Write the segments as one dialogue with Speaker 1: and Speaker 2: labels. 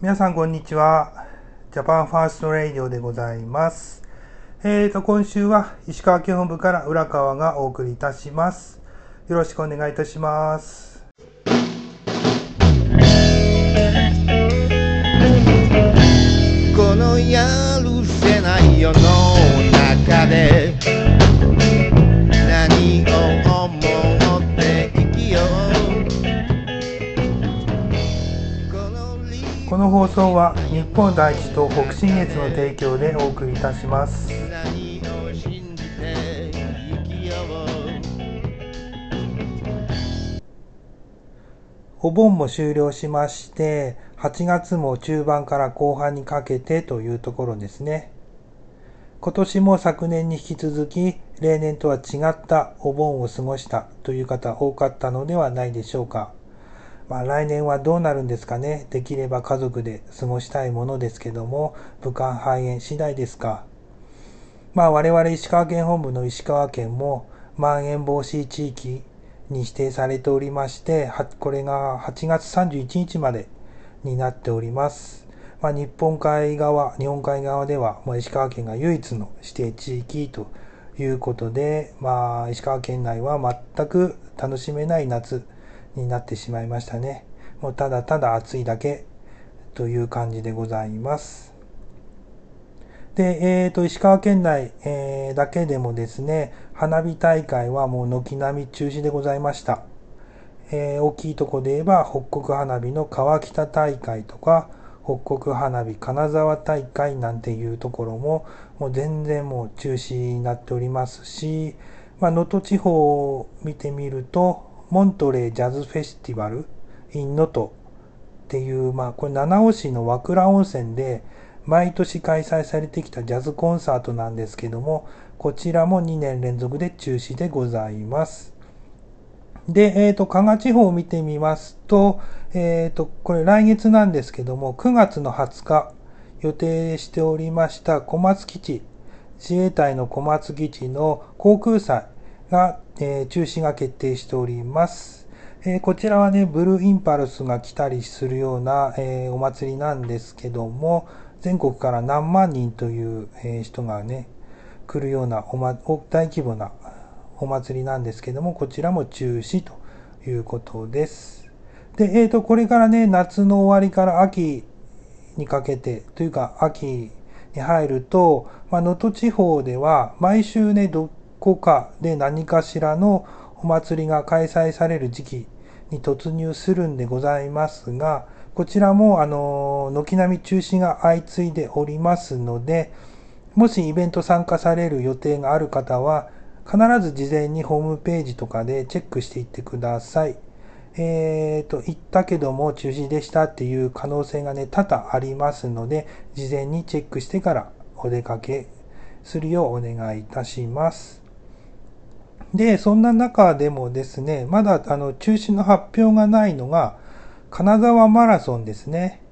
Speaker 1: 皆さんこんにちは。ジャパンファーストレイディオでございます。えーと、今週は石川県本部から浦川がお送りいたします。よろしくお願いいたします。
Speaker 2: このやるせない世の中でこの
Speaker 1: 放送は日本第一と北信越の提供でお送りいたします。お盆も終了しまして、8月も中盤から後半にかけてというところですね。今年も昨年に引き続き、例年とは違ったお盆を過ごしたという方多かったのではないでしょうか。まあ来年はどうなるんですかね？できれば家族で過ごしたいものですけども、武漢肺炎次第ですか？まあ我々石川県本部の石川県も、まん延防止地域に指定されておりまして、これが8月31日までになっております。まあ、日本海側、日本海側では、まあ、石川県が唯一の指定地域ということで、まあ、石川県内は全く楽しめない夏になってしまいましたね。もうただただ暑いだけという感じでございます。で、えー、と、石川県内、えーだけでもですね、花火大会はもう軒並み中止でございました。えー大きいとこで言えば、北国花火の川北大会とか、北国花火金沢大会なんていうところも、もう全然もう中止になっておりますし、まあ、能登地方を見てみると、モントレージャズフェスティバル in 能登っていう、まあ、これ七尾市の和倉温泉で毎年開催されてきたジャズコンサートなんですけども、こちらも2年連続で中止でございます。で、えっ、と、加賀地方を見てみますと、えっ、と、これ来月なんですけども、9月の20日予定しておりました小松基地、自衛隊の小松基地の航空祭が、えー中止が決定しております。えーこちらはね、ブルーインパルスが来たりするような、えーお祭りなんですけども、全国から何万人という、え人がね、来るようなお、ま、大規模なお祭りなんですけども、こちらも中止ということです。で、えっ、と、これからね、夏の終わりから秋にかけて、というか秋に入ると、まあ、能登地方では毎週ね、こかで何かしらのお祭りが開催される時期に突入するんでございますが、こちらも、あの、軒並み中止が相次いでおりますので、もしイベント参加される予定がある方は、必ず事前にホームページとかでチェックしていってください。えっ、と、行ったけども中止でしたっていう可能性がね、多々ありますので、事前にチェックしてからお出かけするようお願いいたします。で、そんな中でもですね、まだあの中止の発表がないのが、金沢マラソンですね。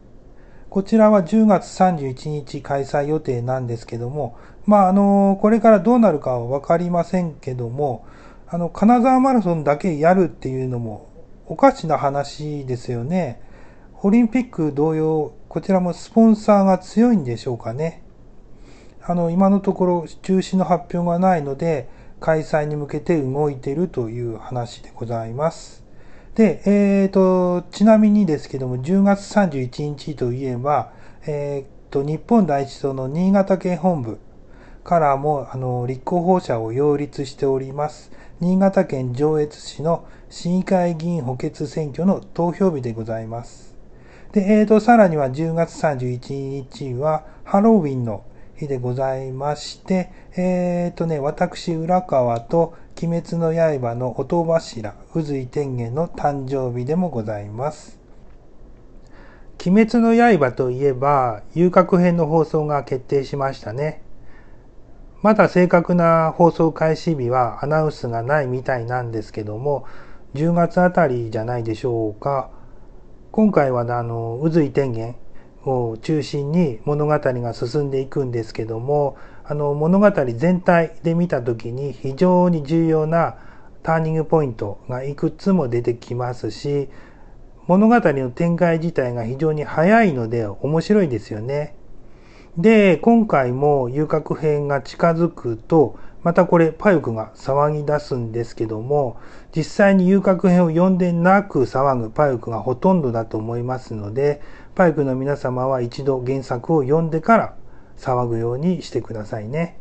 Speaker 1: こちらは10月31日開催予定なんですけども、まあ、あの、これからどうなるかはわかりませんけども、あの、金沢マラソンだけやるっていうのもおかしな話ですよね。オリンピック同様、こちらもスポンサーが強いんでしょうかね。あの、今のところ中止の発表がないので、開催に向けて動いているという話でございます。で、えーと、ちなみにですけども、10月31日といえば、えーと、日本第一党の新潟県本部からも、あの、立候補者を擁立しております。新潟県上越市の市議会議員補欠選挙の投票日でございます。で、えーと、さらには10月31日はハロウィンの日でございまして、えーとね、私、浦川と鬼滅の刃の音柱、宇髄天元の誕生日でもございます。鬼滅の刃といえば、遊郭編の放送が決定しましたね。まだ正確な放送開始日はアナウンスがないみたいなんですけども、10月あたりじゃないでしょうか。今回はあの、宇髄天元を中心に物語が進んでいくんですけども、あの物語全体で見た時に非常に重要なターニングポイントがいくつも出てきますし、物語の展開自体が非常に早いので面白いですよね。で、今回も遊郭編が近づくと、またこれパイクが騒ぎ出すんですけども、実際に遊郭編を読んでなく騒ぐパイクがほとんどだと思いますので、パイクの皆様は一度原作を読んでから騒ぐようにしてくださいね。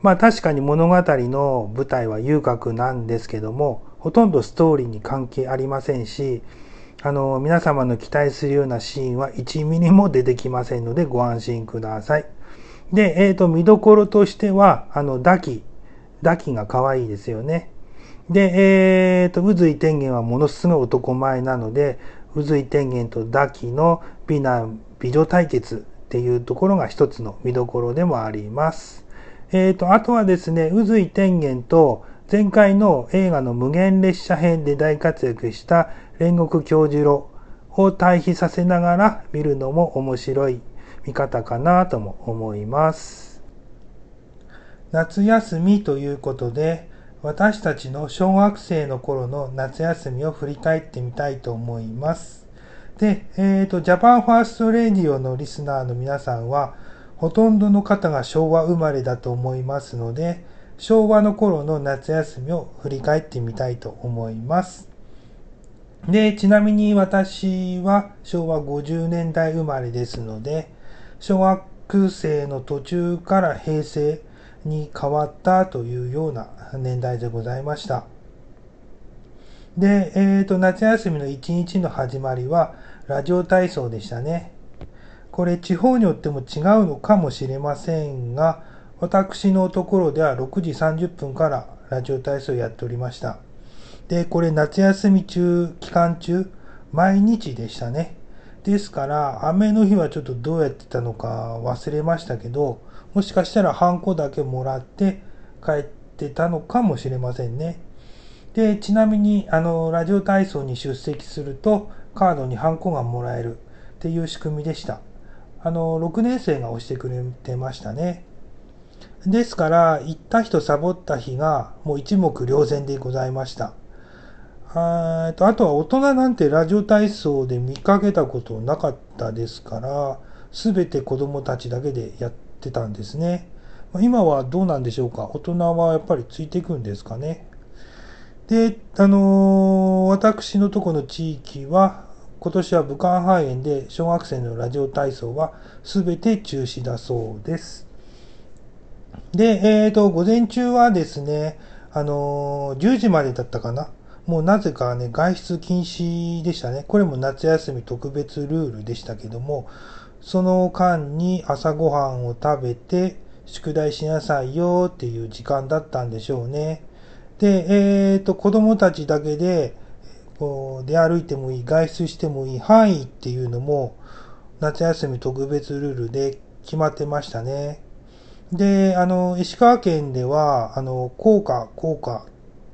Speaker 1: まあ確かに物語の舞台は遊郭なんですけども、ほとんどストーリーに関係ありませんし、あの、皆様の期待するようなシーンは1ミリも出てきませんのでご安心ください。で、えっ、ー、と、見どころとしては、あの、ダキ。ダキが可愛いですよね。で、えっ、ー、と、宇髄天元はものすごい男前なので、宇髄天元とダキの美男美女対決っていうところが一つの見どころでもあります。えっ、ー、と、あとはですね、宇髄天元と前回の映画の無限列車編で大活躍した煉獄杏寿郎を対比させながら見るのも面白い見方かなとも思います。夏休みということで私たちの小学生の頃の夏休みを振り返ってみたいと思います。で、えっ、ー、と、ジャパンファーストレディオのリスナーの皆さんは、ほとんどの方が昭和生まれだと思いますので、昭和の頃の夏休みを振り返ってみたいと思います。で、ちなみに私は昭和50年代生まれですので、小学生の途中から平成に変わったというような年代でございました。で、えっ、ー、と、夏休みの一日の始まりはラジオ体操でしたね。これ地方によっても違うのかもしれませんが、私のところでは6時30分からラジオ体操をやっておりました。で、これ夏休み中、期間中、毎日でしたね。ですから、雨の日はちょっとどうやってたのか忘れましたけど、もしかしたらハンコだけもらって帰ってたのかもしれませんね。で、ちなみに、あの、ラジオ体操に出席すると、カードにハンコがもらえるっていう仕組みでした。あの、6年生が押してくれてましたね。ですから、行った人サボった日がもう一目瞭然でございました。あとあとは大人なんてラジオ体操で見かけたことなかったですから、すべて子供たちだけでやってたんですね。今はどうなんでしょうか？大人はやっぱりついていくんですかね？で、あのー、私のとこの地域は、今年は武漢肺炎で小学生のラジオ体操は全て中止だそうです。で、えっ、ー、と、午前中はですね、あのー、10時までだったかな？もうなぜかね、外出禁止でしたね。これも夏休み特別ルールでしたけども、その間に朝ごはんを食べて、宿題しなさいよっていう時間だったんでしょうね。で、えっ、ー、と、子供たちだけで、こう、出歩いてもいい、外出してもいい範囲っていうのも、夏休み特別ルールで決まってましたね。で、あの、石川県では、あの、校歌、校歌っ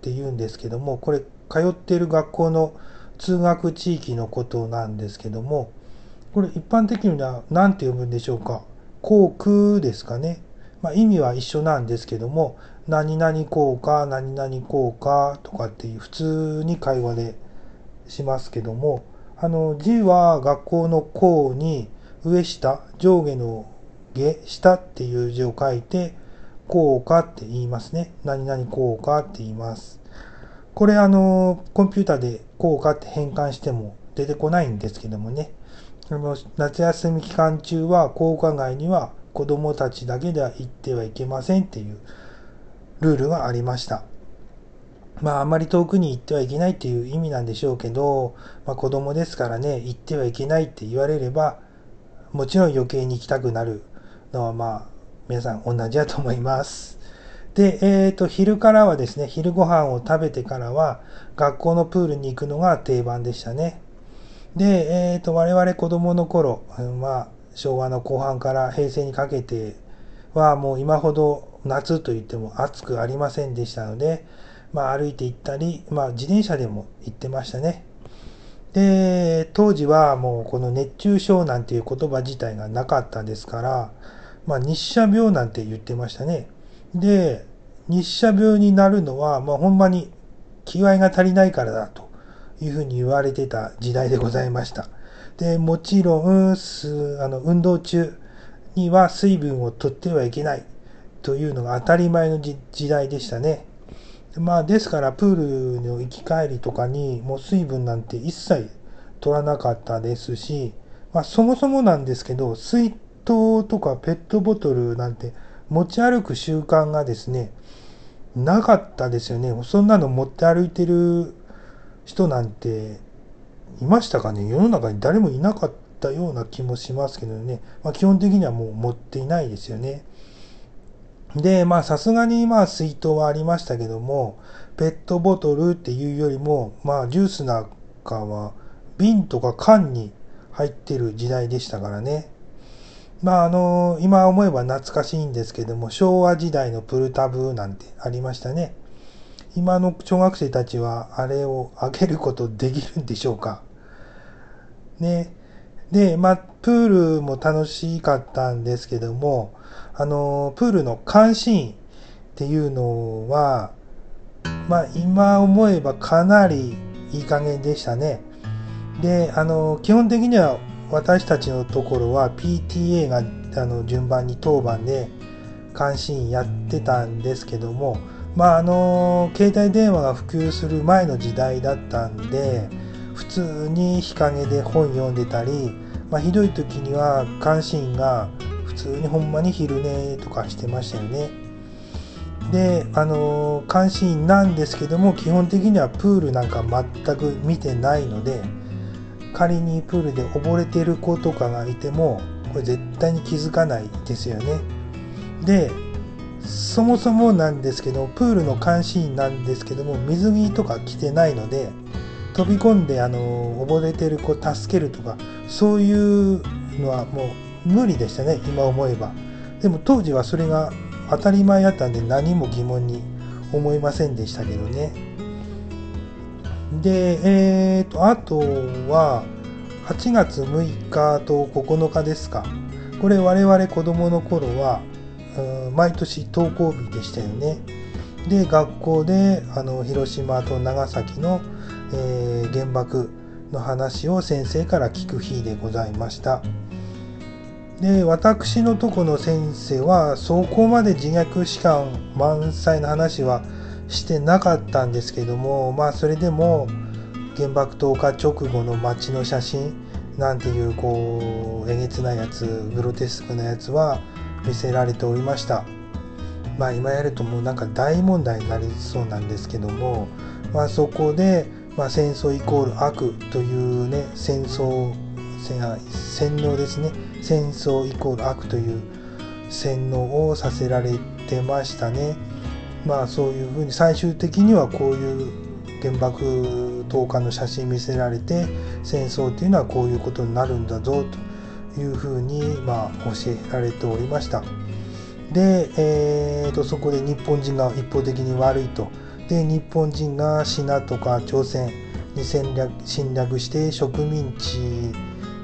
Speaker 1: て言うんですけども、これ通っている学校の通学地域のことなんですけども、これ一般的には何て読むんでしょうか？航空ですかね。まあ、意味は一緒なんですけども、何々効果、何々効果とかっていう普通に会話でしますけども、あの字は学校の校に上下、上下の下、下っていう字を書いて、効果って言いますね。何々効果って言います。これあの、コンピューターで効果って変換しても出てこないんですけどもね。あの夏休み期間中は校歌外には子供たちだけでは行ってはいけませんっていうルールがありました。まああまり遠くに行ってはいけないっていう意味なんでしょうけど、まあ子供ですからね、行ってはいけないって言われれば、もちろん余計に行きたくなるのはまあ皆さん同じだと思います。で、えっ、ー、と、昼からはですね、昼ご飯を食べてからは、学校のプールに行くのが定番でしたね。で、えっ、ー、と、我々子供の頃、まあ、昭和の後半から平成にかけては、もう今ほど夏といっても暑くありませんでしたので、まあ、歩いて行ったり、まあ、自転車でも行ってましたね。で、当時はもうこの熱中症なんていう言葉自体がなかったですから、まあ、日射病なんて言ってましたね。で、日射病になるのは、まあ、ほんまに気合が足りないからだというふうに言われてた時代でございました。で、もちろん、すあの運動中には水分を取ってはいけないというのが当たり前の時代でしたね。まあ、ですから、プールの行き帰りとかに、もう水分なんて一切取らなかったですし、まあ、そもそもなんですけど、水筒とかペットボトルなんて持ち歩く習慣がですね、なかったですよね。そんなの持って歩いてる人なんていましたかね？世の中に誰もいなかったような気もしますけどね。まあ、基本的にはもう持っていないですよね。で、まあさすがにまあ水筒はありましたけども、ペットボトルっていうよりも、まあジュースなんかは瓶とか缶に入ってる時代でしたからね。まああの、今思えば懐かしいんですけども、昭和時代のプルタブなんてありましたね。今の小学生たちはあれをあげることできるんでしょうか。ね。で、まあ、プールも楽しかったんですけども、あの、プールの監視員っていうのは、まあ、今思えばかなりいい加減でしたね。で、あの、基本的には私たちのところは PTA があの順番に当番で監視員やってたんですけども、まあ、あの、携帯電話が普及する前の時代だったんで、普通に日陰で本読んでたり、まあ、ひどい時には監視員が普通にほんまに昼寝とかしてましたよね。であの監視員なんですけども基本的にはプールなんか全く見てないので仮にプールで溺れてる子とかがいてもこれ絶対に気づかないですよね。でそもそもなんですけどプールの監視員なんですけども水着とか着てないので飛び込んであの溺れてる子助けるとかそういうのはもう無理でしたね今思えばでも当時はそれが当たり前やったんで何も疑問に思いませんでしたけどねでえーとあとは8月6日と9日ですかこれ我々子供の頃は毎年登校日でしたよねで学校であの広島と長崎のえー、原爆の話を先生から聞く日でございました。で私のとこの先生はそこまで自虐史観満載の話はしてなかったんですけどもまあそれでも原爆投下直後の街の写真なんていうこうえげつなやつグロテスクなやつは見せられておりました。まあ今やるともうなんか大問題になりそうなんですけどもまあそこでまあ、戦争イコール悪というね戦争洗脳ですね。戦争イコール悪という洗脳をさせられてましたね。まあそういうふうに最終的にはこういう原爆投下の写真見せられて戦争っていうのはこういうことになるんだぞというふうにまあ教えられておりました。で、えーとそこで日本人が一方的に悪いと。で日本人がシナとか朝鮮に戦略侵略して植民地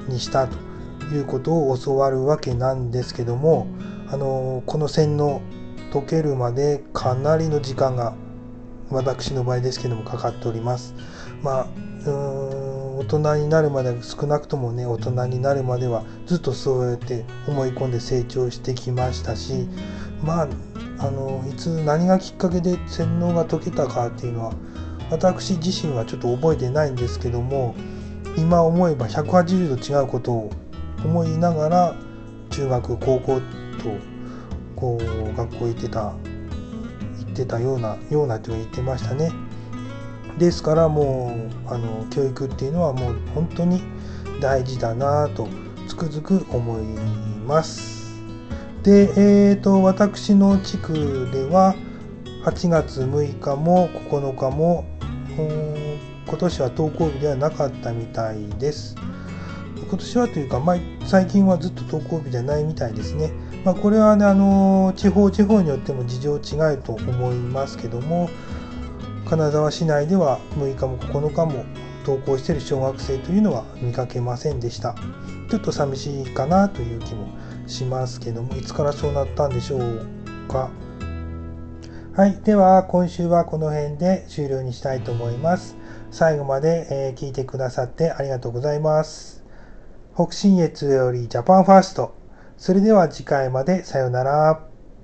Speaker 1: にしたということを教わるわけなんですけどもあのこの洗脳解けるまでかなりの時間が私の場合ですけどもかかっております。まあ大人になるまで少なくともね大人になるまではずっとそうやって思い込んで成長してきましたしまああのいつ何がきっかけで洗脳が解けたかっていうのは私自身はちょっと覚えてないんですけども今思えば180度違うことを思いながら中学高校とこう学校行ってた行ってたようなようなと言ってましたね。ですからもうあの教育っていうのはもう本当に大事だなとつくづく思います。で、えーと、私の地区では8月6日も9日も今年は登校日ではなかったみたいです。今年はというか、まあ、最近はずっと登校日じゃないみたいですね。まあ、これはね、あの地方地方によっても事情違いと思いますけども、金沢市内では6日も9日も登校している小学生というのは見かけませんでした。ちょっと寂しいかなという気もしますけどもいつからそうなったんでしょうかはいでは今週はこの辺で終了にしたいと思います最後まで、え聞いてくださってありがとうございます。北信越よりジャパンファースト。それでは次回までさようなら。